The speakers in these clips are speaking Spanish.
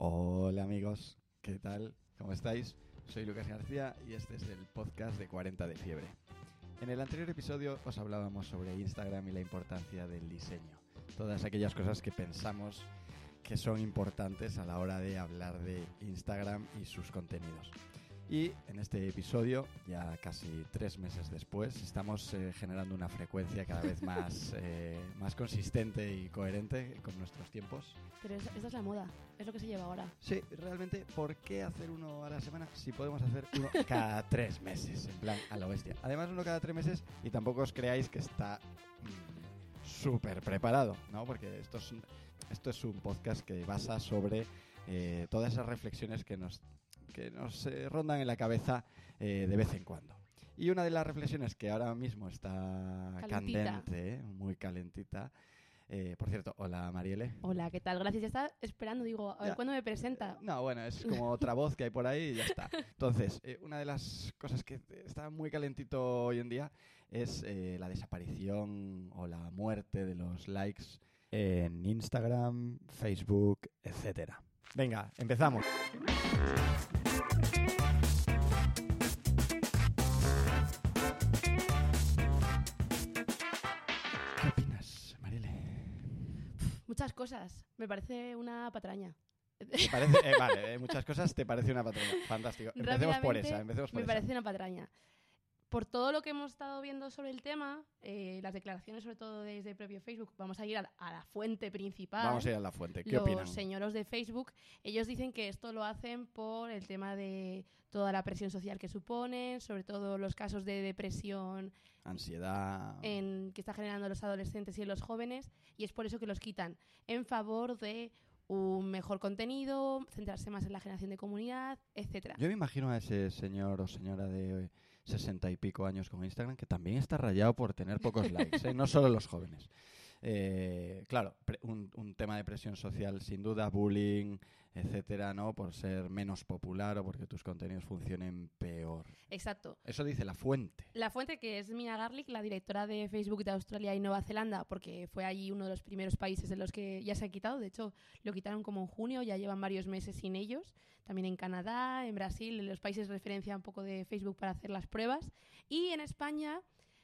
Hola amigos, ¿qué tal? ¿Cómo estáis? Soy Lucas García y este es el podcast de 40 de fiebre. En el anterior episodio os hablábamos sobre Instagram y la importancia del diseño. Todas aquellas cosas que pensamos que son importantes a la hora de hablar de Instagram y sus contenidos. Y en este episodio, ya casi tres meses después, estamos eh, generando una frecuencia cada vez más, eh, más consistente y coherente con nuestros tiempos. Pero es- esa es la moda, es lo que se lleva ahora. Sí, realmente, ¿por qué hacer uno a la semana si podemos hacer uno cada tres meses? En plan, a la bestia. Además, uno cada tres meses y tampoco os creáis que está mm, súper preparado, ¿no? Porque esto es, un- esto es un podcast que basa sobre eh, todas esas reflexiones que nos, que nos eh, rondan en la cabeza eh, de vez en cuando. Y una de las reflexiones que ahora mismo está Calentita. candente, muy calentita. eh, por cierto, hola Mariele. Hola, ¿qué tal? Gracias. Ya estaba esperando, digo, a ver Ya. cuándo me presenta. No, bueno, es como otra voz que hay por ahí y ya está. Entonces, eh, una de las cosas que está muy calentito hoy en día es eh, la desaparición o la muerte de los likes en Instagram, Facebook, etcétera. Venga, empezamos. ¿Qué opinas, Marile? Muchas cosas. Me parece una patraña. ¿Te parece, eh, vale, eh, muchas cosas te parece una patrona. Fantástico. Empecemos por esa, empecemos por Me esa. parece una patraña. Por todo lo que hemos estado viendo sobre el tema, eh, las declaraciones, sobre todo desde el propio Facebook, vamos a ir a la, a la fuente principal. Vamos a ir a la fuente. ¿Qué los opinan? señoros de Facebook, ellos dicen que esto lo hacen por el tema de toda la presión social que suponen, sobre todo los casos de depresión Ansiedad. en, que está generando los adolescentes y los jóvenes, y es por eso que los quitan en favor de un mejor contenido, centrarse más en la generación de comunidad, etcétera. Yo me imagino a ese señor o señora de sesenta y pico años con Instagram que también está rayado por tener pocos likes, ¿eh? no solo los jóvenes. Eh, claro, un, un tema de presión social, sin duda, bullying, etcétera, ¿no? Por ser menos popular o porque tus contenidos funcionen peor. Exacto. Eso dice la fuente. La fuente que es Mina Garlic, la directora de Facebook de Australia y Nueva Zelanda, porque fue allí uno de los primeros países en los que ya se ha quitado. De hecho, lo quitaron como en junio, ya llevan varios meses sin ellos. También en Canadá, en Brasil, en los países referencia un poco de Facebook para hacer las pruebas. Y en España,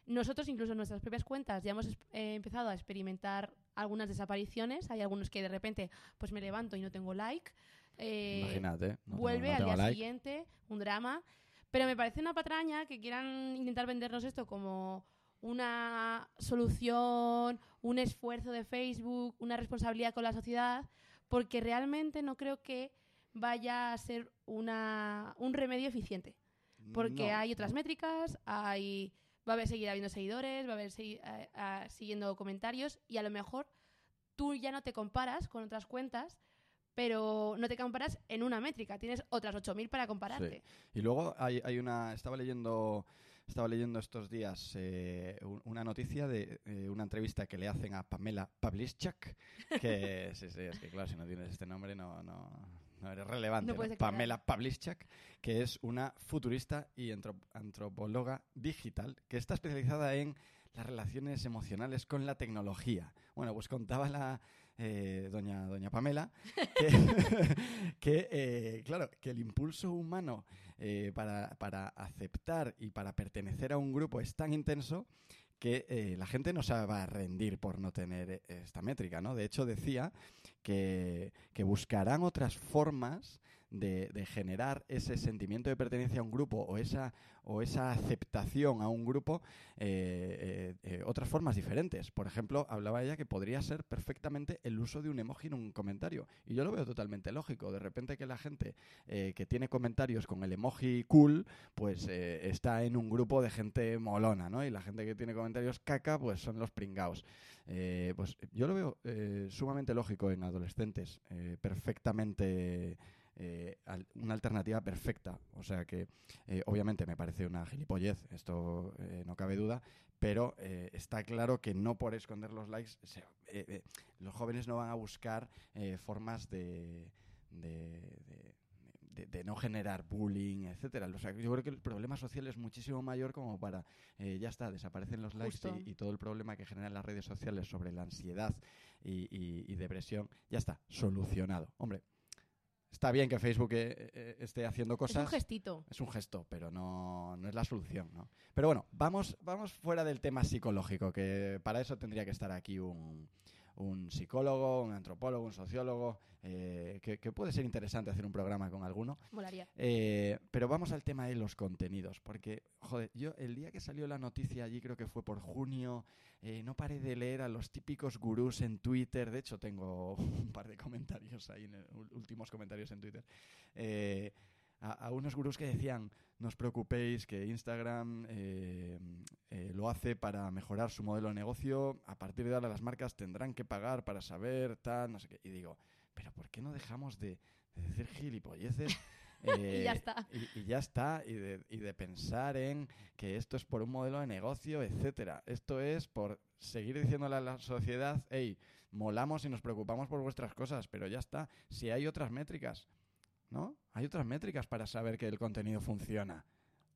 nosotros incluso en nuestras propias cuentas ya hemos eh, empezado a experimentar algunas desapariciones. Hay algunos que de repente pues me levanto y no tengo like. Eh, Imagínate. no tengo- vuelve al día like. siguiente, un drama. Pero me parece una patraña que quieran intentar vendernos esto como una solución, un esfuerzo de Facebook, una responsabilidad con la sociedad, porque realmente no creo que vaya a ser una, un remedio eficiente. Porque No. hay otras métricas, hay, va a haber seguir habiendo seguidores, va a haber segui- eh, ah, siguiendo comentarios y a lo mejor tú ya no te comparas con otras cuentas, pero no te comparas en una métrica, tienes otras 8.000 para compararte. Y luego hay, hay una. Estaba leyendo. Estaba leyendo estos días eh, un- una noticia de una entrevista que le hacen a Pamela Pavlischak, que sí, sí, es que claro, si no tienes este nombre no, no, no eres relevante. Pamela Pavlischak, que es una futurista y antro- antropóloga digital que está especializada en las relaciones emocionales con la tecnología. Bueno, pues contaba la eh, doña, doña Pamela que, que, eh, claro, que el impulso humano eh, para, para aceptar y para pertenecer a un grupo es tan intenso que eh, la gente no se va a rendir por no tener eh, esta métrica, ¿no? De hecho, decía que, que buscarán otras formas de, generar ese sentimiento de pertenencia a un grupo o esa, o esa aceptación a un grupo, eh, eh, eh, otras formas diferentes. Por ejemplo, hablaba ella que podría ser perfectamente el uso de un emoji en un comentario. Y yo lo veo totalmente lógico. De repente que la gente que tiene comentarios con el emoji cool, pues está en un grupo de gente molona, ¿no? Y la gente que tiene comentarios caca, pues son los pringaos. Pues yo lo veo sumamente lógico en adolescentes, perfectamente eh, al- una alternativa perfecta. O sea que, eh, obviamente, me parece una gilipollez, esto eh, no cabe duda, pero está claro que no por esconder los likes, se- los jóvenes no van a buscar formas de. de- de- de, de no generar bullying, etcétera. O sea, yo creo que el problema social es muchísimo mayor como para eh, ya está, desaparecen los likes y, y todo el problema que generan las redes sociales sobre la ansiedad y, y- y depresión, ya está, solucionado. Hombre, está bien que Facebook eh, eh, esté haciendo cosas. Es un gestito. Es un gesto, pero no, no es la solución, ¿no? Pero bueno, vamos, vamos fuera del tema psicológico, que para eso tendría que estar aquí un, un psicólogo, un antropólogo, un sociólogo, eh, que, que puede ser interesante hacer un programa con alguno. Molaría. Eh, pero vamos al tema de los contenidos, porque, joder, yo el día que salió la noticia allí, creo que fue por junio, eh, no paré de leer a los típicos gurús en Twitter, de hecho tengo un par de comentarios ahí, en el- últimos comentarios en Twitter, eh, a, a unos gurús que decían, no os preocupéis, que Instagram eh, eh, lo hace para mejorar su modelo de negocio, a partir de ahora las marcas tendrán que pagar para saber, tal, no sé qué, y digo, pero ¿por qué no dejamos de, de decir gilipolleces? Y ya Eh, está. y, y ya está, y de, y de pensar en que esto es por un modelo de negocio, etcétera. Esto es por seguir diciéndole a la sociedad, hey, molamos y nos preocupamos por vuestras cosas, pero ya está. Si hay otras métricas, ¿no? Hay otras métricas para saber que el contenido funciona.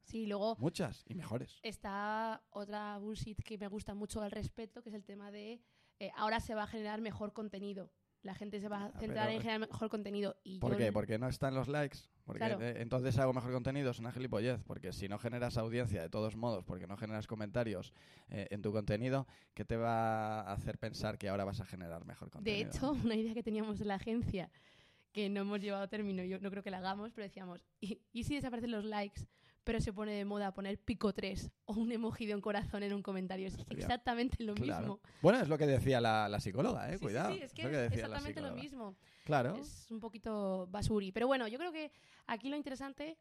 Sí, luego Muchas y mejores. está otra bullshit que me gusta mucho al respecto, que es el tema de eh, ahora se va a generar mejor contenido. La gente se va a Ah, centrar pero- en generar mejor contenido. Y ¿Por yo qué? Porque no están los likes. Porque Claro. eh, entonces hago mejor contenido, es una gilipollez. Porque si no generas audiencia de todos modos, porque no generas comentarios eh, en tu contenido, ¿qué te va a hacer pensar que ahora vas a generar mejor De contenido? hecho, una idea que teníamos en la agencia que no hemos llevado a término, yo no creo que la hagamos, pero decíamos, ¿y, y si desaparecen los likes, pero se pone de moda poner pico 3 o un emoji de un corazón en un comentario? Es Estaría- exactamente lo Claro. mismo. Bueno, es lo que decía la, la psicóloga, ¿eh? Sí, Cuidado. sí, es que lo es que decía la exactamente lo mismo. Claro. Es un poquito basuri. Pero bueno, yo creo que aquí lo interesante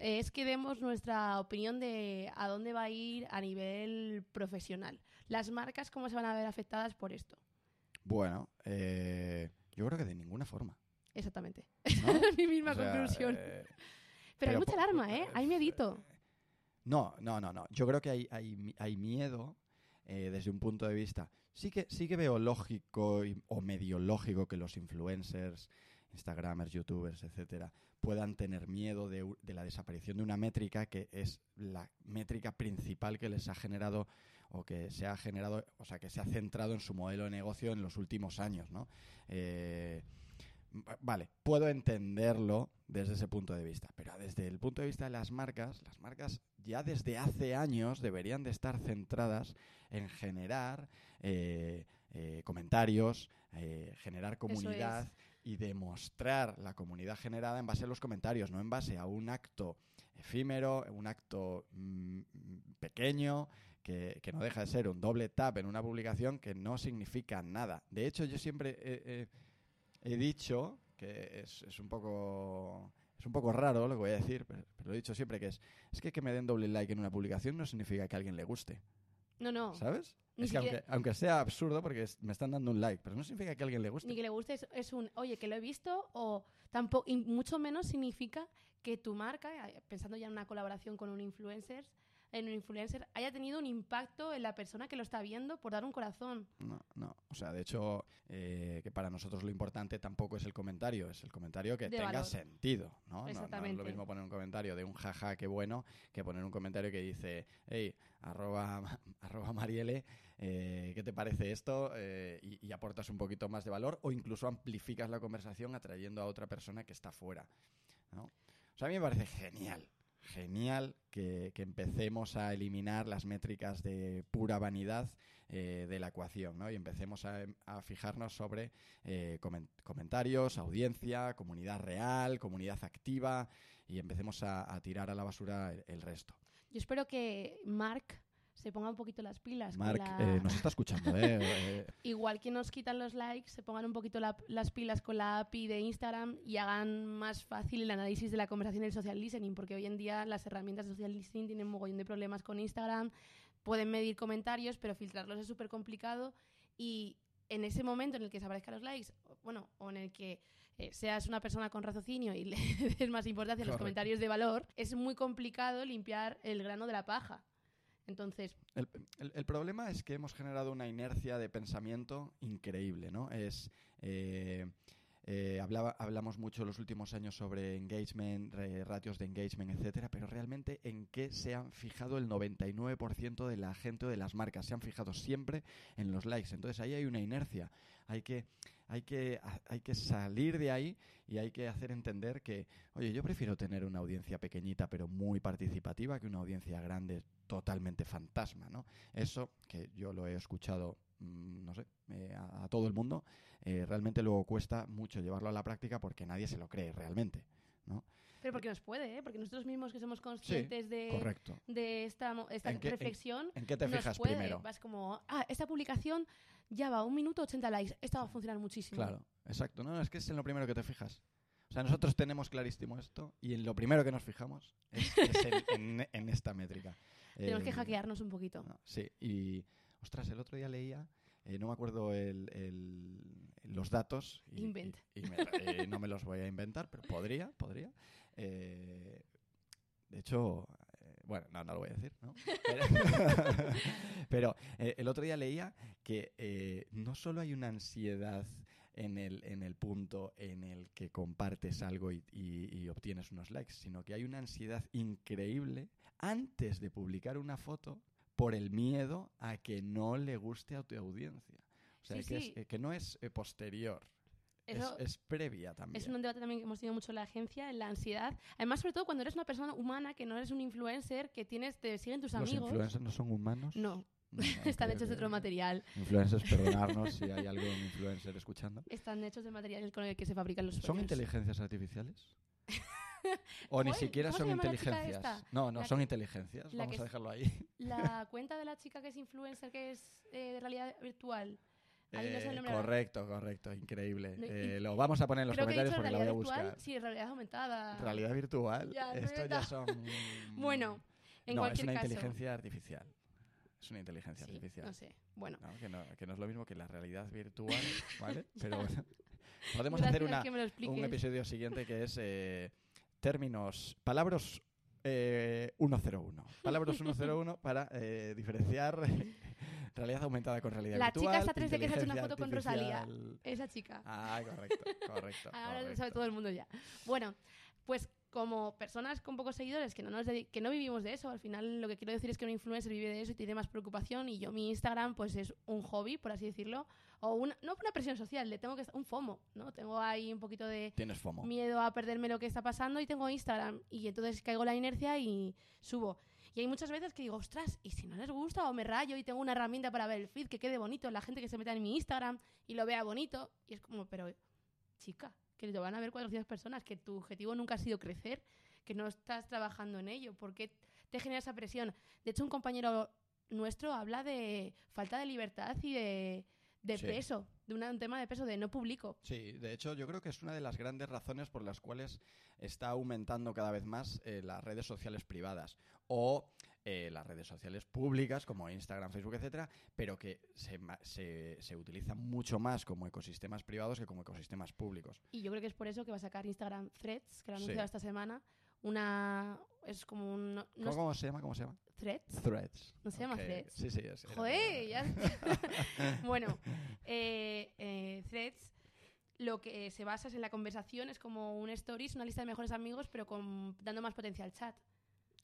es que demos nuestra opinión de a dónde va a ir a nivel profesional. Las marcas, cómo se van a ver afectadas por esto. Bueno, eh, yo creo que de ninguna forma. Exactamente. ¿no? Mi misma O sea, conclusión. eh, pero, hay mucha alarma, ¿eh? Hay miedito. No, no, no, no. Yo creo que hay, hay, hay miedo eh, desde un punto de vista. Sí que, sí que veo lógico y- o medio lógico que los influencers, Instagramers, YouTubers, etcétera, puedan tener miedo de, de la desaparición de una métrica que es la métrica principal que les ha generado o que se ha generado, o sea, que se ha centrado en su modelo de negocio en los últimos años, ¿no? Eh, Vale, puedo entenderlo desde ese punto de vista, pero desde el punto de vista de las marcas, las marcas ya desde hace años deberían de estar centradas en generar eh, eh, comentarios, eh, generar comunidad y demostrar la comunidad generada en base a los comentarios, no en base a un acto efímero, un acto mm, pequeño, que, que no deja de ser un doble tap en una publicación que no significa nada. De hecho, yo siempre he, dicho que es, es un poco es un poco raro lo que voy a decir, pero, pero lo he dicho siempre que es es que que me den doble like en una publicación no significa que a alguien le guste, No, no. ¿sabes? Ni es que aunque, aunque sea absurdo porque es- me están dando un like, pero no significa que a alguien le guste. Ni que le guste, es, es un, oye, que lo he visto, o tampoco, y mucho menos significa que tu marca, eh, pensando ya en una colaboración con un influencer, en un influencer, haya tenido un impacto en la persona que lo está viendo por dar un corazón. No, no. O sea, de hecho, eh, que para nosotros lo importante tampoco es el comentario, es el comentario que De tenga valor. sentido, ¿no? No- No, es Exactamente. lo mismo poner un comentario de un jaja, qué bueno, que poner un comentario que dice, hey, arroba, arroba Mariele, eh, ¿qué te parece esto? Eh, y, y aportas un poquito más de valor o incluso amplificas la conversación atrayendo a otra persona que está fuera, ¿no? O sea, a mí me parece genial. Genial que, empecemos a eliminar las métricas de pura vanidad eh, de la ecuación, ¿no? Y empecemos a, fijarnos sobre eh, comen- comentarios, audiencia, comunidad real, comunidad activa y empecemos a, a tirar a la basura el, el resto. Yo espero que Mark se ponga un poquito las pilas. con Marc, la- eh, nos está escuchando, ¿eh? Eh, Igual que nos quitan los likes, se pongan un poquito la- las pilas con la API de Instagram y hagan más fácil el análisis de la conversación y el social listening, porque hoy en día las herramientas de social listening tienen un mogollón de problemas con Instagram, pueden medir comentarios, pero filtrarlos es súper complicado y en ese momento en el que se aparezcan los likes, bueno, o en el que eh, seas una persona con raciocinio y le des más importancia a los comentarios de valor, es muy complicado limpiar el grano de la paja. Entonces, El, el- problema es que hemos generado una inercia de pensamiento increíble, ¿no? Es eh, eh, hablaba, hablamos mucho en los últimos años sobre engagement, ratios de engagement, etcétera, pero realmente en qué se han fijado el 99% de la gente o de las marcas, se han fijado siempre en los likes. Entonces ahí hay una inercia. Hay que, hay que, ha- hay que salir de ahí y hay que hacer entender que, oye, yo prefiero tener una audiencia pequeñita pero muy participativa que una audiencia grande totalmente fantasma, ¿no? Eso, que yo lo he escuchado, mm, no sé, eh, a, a todo el mundo, eh, realmente luego cuesta mucho llevarlo a la práctica porque nadie se lo cree realmente, ¿no? Pero porque nos puede, ¿eh? Porque nosotros mismos que somos conscientes de, Correcto. de esta, esta ¿En qué- en- reflexión, ¿En qué te nos fijas puede. primero? Vas como, ah, esta publicación ya va un minuto 80 likes. Esta va a funcionar muchísimo. Claro, exacto. No, es que es en lo primero que te fijas. O sea, nosotros tenemos clarísimo esto y en lo primero que nos fijamos es, es en, en- en esta métrica. Tenemos que Eh, hackearnos un poquito. no, sí, y ostras, el otro día leía, eh, no me acuerdo el, el- los datos. Y, Invent. y- y me- eh, no me los voy a inventar, pero podría, podría. Eh, de hecho, bueno, no, no lo voy a decir, ¿no? Pero, pero, eh, el otro día leía que eh, no solo hay una ansiedad en el, en el punto en el que compartes algo y, y- y obtienes unos likes, sino que hay una ansiedad increíble antes de publicar una foto por el miedo a que no le guste a tu audiencia. O sea, Sí, que, sí. Es, eh, que no es eh, posterior, es- Eso es, previa también. es un debate también que hemos tenido mucho en la agencia, en la ansiedad. Además, sobre todo cuando eres una persona humana, que no eres un influencer, que tienes, te siguen tus ¿Los amigos. influencers no son humanos? No, No, están hechos de otro material. Influencers, perdonarnos si hay algún influencer escuchando. Están hechos de material con el que se fabrican los ¿Son sueños. inteligencias artificiales? ¿O ni siquiera ¿cómo son inteligencias? No, no, La son que- inteligencias. Vamos a es- dejarlo ahí. La cuenta de la chica que es influencer, que es eh, de realidad virtual. Ahí no sé el Eh, ahora. correcto, correcto, increíble. No, Eh, lo vamos a poner en los comentarios porque la voy a virtual. buscar. Sí, realidad aumentada. Realidad virtual. Ya, no Esto ya son. Bueno, en no, es cualquier una caso. inteligencia artificial. Es una inteligencia Sí, artificial. no sé. Bueno, ¿no? Que, no, que no es lo mismo que la realidad virtual, ¿vale? Pero bueno, podemos gracias hacer una, lo un episodio siguiente que es eh, términos, palabras eh, 101. Palabras 101 para eh, diferenciar realidad aumentada con realidad La virtual. chica está tres de que se ha hecho una foto con Rosalía. Esa chica. Ah, correcto, correcto. Ahora lo sabe todo el mundo ya. Bueno, pues como personas con pocos seguidores que no, nos que no vivimos de eso, al final lo que quiero decir es que un influencer vive de eso y tiene más preocupación y yo mi Instagram pues es un hobby, por así decirlo, o una, no una presión social, le tengo que un FOMO, ¿no? Tengo ahí un poquito de Tienes FOMO. miedo a perderme lo que está pasando y tengo Instagram y entonces caigo la inercia y subo. Y hay muchas veces que digo, ostras, ¿y si no les gusta? O me rayo y tengo una herramienta para ver el feed que quede bonito, la gente que se meta en mi Instagram y lo vea bonito. Y es como, pero, chica, que lo van a ver 400 personas, que tu objetivo nunca ha sido crecer, que no estás trabajando en ello. ¿Por qué te genera esa presión? De hecho, un compañero nuestro habla de falta de libertad y de, de Sí. peso, de una- un tema de peso, de no publico. Sí, de hecho yo creo que es una de las grandes razones por las cuales está aumentando cada vez más eh, las redes sociales privadas o eh, las redes sociales públicas como Instagram, Facebook, etcétera, pero que se, se, se utilizan mucho más como ecosistemas privados que como ecosistemas públicos. Y yo creo que es por eso que va a sacar Instagram Threads, que lo ha Sí. anunciado esta semana. Una. Es como un. No, ¿Cómo, se llama? ¿Cómo se llama? Threads. Threads. ¿No se llama Threads? Sí, sí. es- Joder, ya. bueno, eh, eh, Threads lo que se basa es en la conversación, es como un stories, una lista de mejores amigos, pero con, dando más potencia al chat.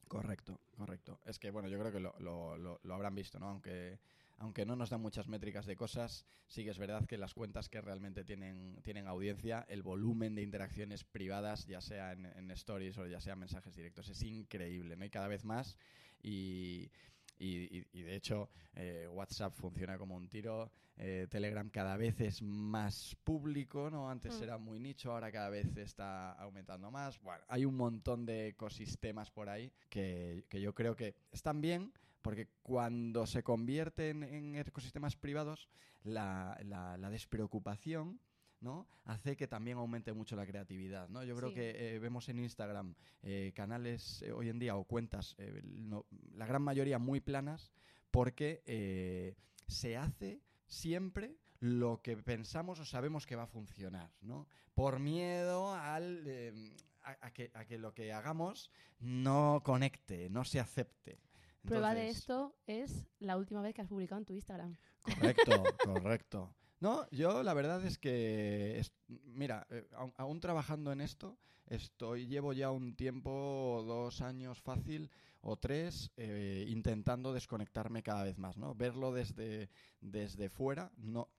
Correcto, correcto. Es que, bueno, yo creo que lo, lo- lo- lo habrán visto, ¿no? Aunque, aunque no nos dan muchas métricas de cosas, sí que es verdad que las cuentas que realmente tienen, tienen audiencia, el volumen de interacciones privadas, ya sea en, en stories o ya sea en mensajes directos, es increíble, ¿no? Y cada vez más. Y, y- y- y de hecho, eh, WhatsApp funciona como un tiro. eh, Telegram cada vez es más público, ¿no? Antes Mm. era muy nicho, ahora cada vez está aumentando más. Bueno, hay un montón de ecosistemas por ahí que, que yo creo que están bien, porque cuando se convierten en ecosistemas privados, la, la- la despreocupación ¿no? hace que también aumente mucho la creatividad. ¿no? Yo creo Sí. que eh, vemos en Instagram eh, canales eh, hoy en día o cuentas, no- la gran mayoría muy planas, porque se hace siempre lo que pensamos o sabemos que va a funcionar, ¿no? Por miedo al, a, a que, a que lo que hagamos no conecte, no se acepte. Prueba de esto es la última vez que has publicado en tu Instagram. Correcto, correcto. No, yo la verdad es que, es- mira, eh, aún trabajando en esto, estoy llevo ya un tiempo, dos años fácil o tres, eh, intentando desconectarme cada vez más, ¿no? Verlo desde, desde fuera, no,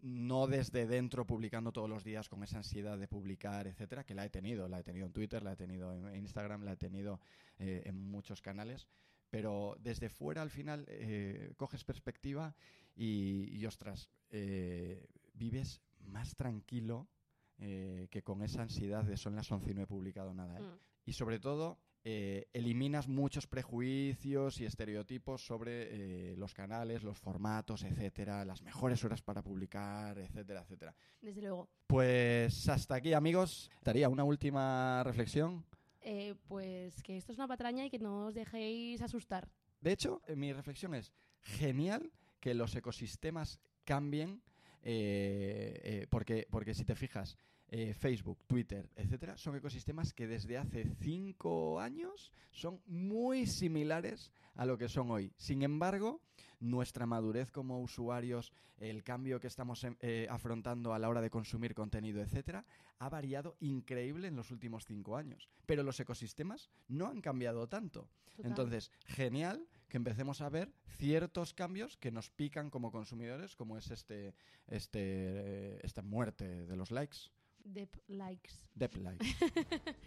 no desde dentro publicando todos los días con esa ansiedad de publicar, etcétera, que la he tenido, la he tenido en Twitter, la he tenido en Instagram, la he tenido eh, en muchos canales, pero desde fuera al final eh, coges perspectiva y, y ostras, eh, vives más tranquilo eh, que con esa ansiedad de son las 11 y no he publicado nada. Mm. Y sobre todo, eh, eliminas muchos prejuicios y estereotipos sobre eh, los canales, los formatos, etcétera, las mejores horas para publicar, etcétera, etcétera. Desde luego. Pues hasta aquí, amigos. Daría una última reflexión. Eh, pues que esto es una patraña y que no os dejéis asustar. De hecho, eh, mi reflexión es genial que los ecosistemas cambien, eh, eh, porque, porque si te fijas, eh, Facebook, Twitter, etcétera, son ecosistemas que desde hace cinco años son muy similares a lo que son hoy. Sin embargo, nuestra madurez como usuarios, el cambio que estamos em, eh, afrontando a la hora de consumir contenido, etcétera, ha variado increíble en los últimos cinco años. Pero los ecosistemas no han cambiado tanto. Total. Entonces, genial que empecemos a ver ciertos cambios que nos pican como consumidores, como es este, este, eh, esta muerte de los likes. Dep likes. Dep likes.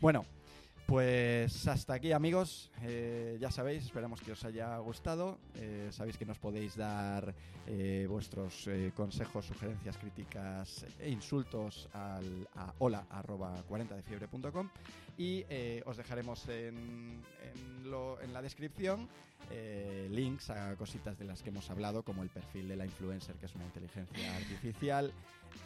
bueno, pues hasta aquí amigos, Eh, ya sabéis, esperamos que os haya gustado, Eh, sabéis que nos podéis dar eh, vuestros consejos, sugerencias, críticas e insultos al, a hola arroba 40defiebre.com y os dejaremos en, en la descripción links a cositas de las que hemos hablado, como el perfil de la influencer, que es una inteligencia artificial,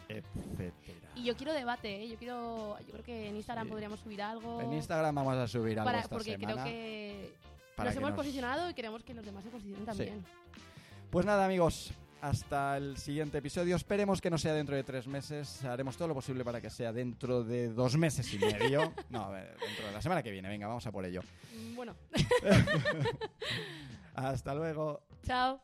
etcétera. Y yo quiero debate, ¿eh? Yo quiero. Yo creo que en Instagram Sí. podríamos subir algo. En Instagram vamos a subir algo para- esta porque semana. creo que nos que hemos nos- posicionado y queremos que los demás se posicionen también. Pues nada, amigos, hasta el siguiente episodio. Esperemos que no sea dentro de tres meses. Haremos todo lo posible para que sea dentro de dos meses y medio. no, a ver, dentro de la semana que viene. Venga, vamos a por ello. Mm, Bueno, Hasta luego. chao.